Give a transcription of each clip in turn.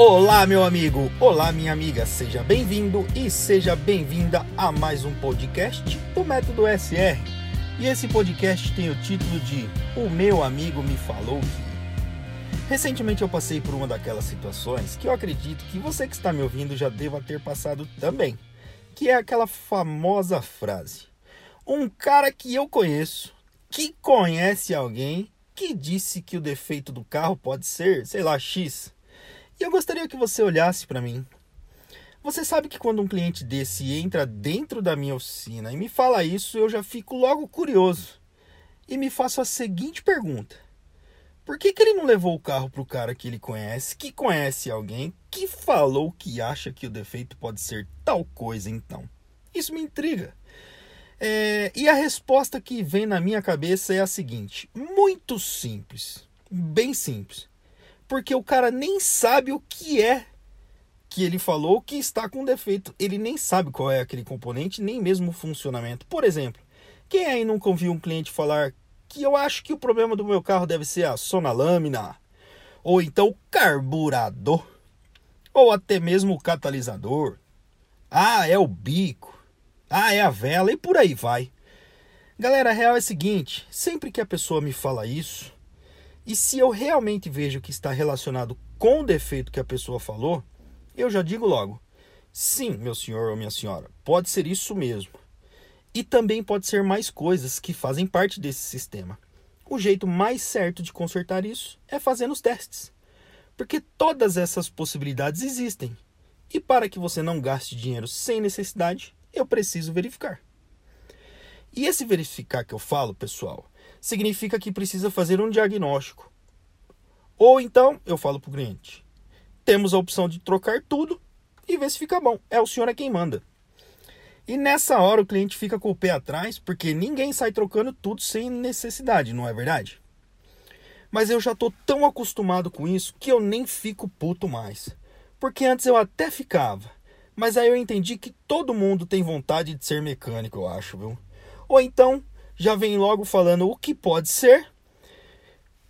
Olá, meu amigo! Olá, minha amiga! Seja bem-vindo e seja bem-vinda a mais um podcast do Método SR. E esse podcast tem o título de O Meu Amigo Me Falou Que. Recentemente eu passei por uma daquelas situações que eu acredito que você que está me ouvindo já deva ter passado também, que é aquela famosa frase: Um cara que eu conheço, que conhece alguém, que disse que o defeito do carro pode ser, sei lá, X e eu gostaria que você olhasse para mim. Você sabe que quando um cliente desse entra dentro da minha oficina e me fala isso, eu já fico logo curioso e me faço a seguinte pergunta: Por que, que ele não levou o carro para o cara que ele conhece, que conhece alguém, que falou que acha que o defeito pode ser tal coisa então? Isso me intriga. É, e a resposta que vem na minha cabeça é a seguinte: muito simples, bem simples porque o cara nem sabe o que é que ele falou que está com defeito. Ele nem sabe qual é aquele componente, nem mesmo o funcionamento. Por exemplo, quem aí nunca ouviu um cliente falar que eu acho que o problema do meu carro deve ser a sonalâmina, ou então o carburador, ou até mesmo o catalisador. Ah, é o bico. Ah, é a vela e por aí vai. Galera, a real é a seguinte, sempre que a pessoa me fala isso, e se eu realmente vejo que está relacionado com o defeito que a pessoa falou, eu já digo logo: sim, meu senhor ou minha senhora, pode ser isso mesmo. E também pode ser mais coisas que fazem parte desse sistema. O jeito mais certo de consertar isso é fazendo os testes. Porque todas essas possibilidades existem. E para que você não gaste dinheiro sem necessidade, eu preciso verificar. E esse verificar que eu falo, pessoal, significa que precisa fazer um diagnóstico. Ou então, eu falo para o cliente: temos a opção de trocar tudo e ver se fica bom. É o senhor é quem manda. E nessa hora o cliente fica com o pé atrás, porque ninguém sai trocando tudo sem necessidade, não é verdade? Mas eu já tô tão acostumado com isso que eu nem fico puto mais. Porque antes eu até ficava. Mas aí eu entendi que todo mundo tem vontade de ser mecânico, eu acho, viu? Ou então já vem logo falando o que pode ser,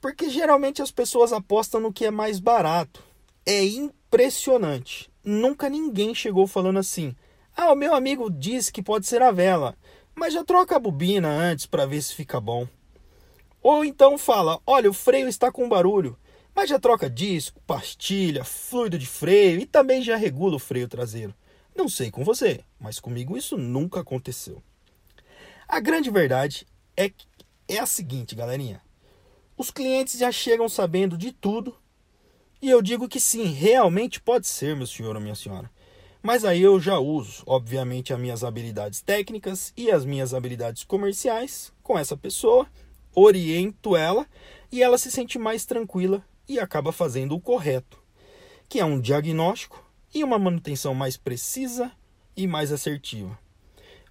porque geralmente as pessoas apostam no que é mais barato. É impressionante. Nunca ninguém chegou falando assim: "Ah, o meu amigo disse que pode ser a vela, mas já troca a bobina antes para ver se fica bom". Ou então fala: "Olha, o freio está com barulho, mas já troca disco, pastilha, fluido de freio e também já regula o freio traseiro". Não sei com você, mas comigo isso nunca aconteceu. A grande verdade é, é a seguinte, galerinha. Os clientes já chegam sabendo de tudo. E eu digo que sim, realmente pode ser, meu senhor ou minha senhora. Mas aí eu já uso, obviamente, as minhas habilidades técnicas e as minhas habilidades comerciais com essa pessoa, oriento ela e ela se sente mais tranquila e acaba fazendo o correto, que é um diagnóstico e uma manutenção mais precisa e mais assertiva.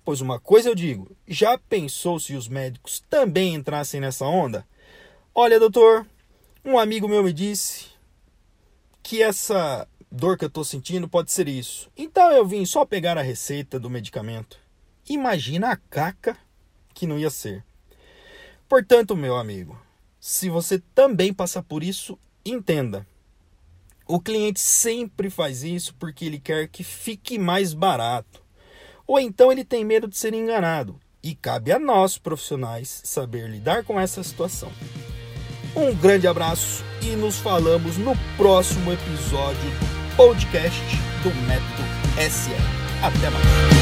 Pois uma coisa eu digo, já pensou se os médicos também entrassem nessa onda? Olha, doutor, um amigo meu me disse que essa dor que eu estou sentindo pode ser isso. Então eu vim só pegar a receita do medicamento. Imagina a caca que não ia ser. Portanto, meu amigo, se você também passar por isso, entenda. O cliente sempre faz isso porque ele quer que fique mais barato ou então ele tem medo de ser enganado. E cabe a nós, profissionais, saber lidar com essa situação. Um grande abraço e nos falamos no próximo episódio do podcast do Método SR. Até mais.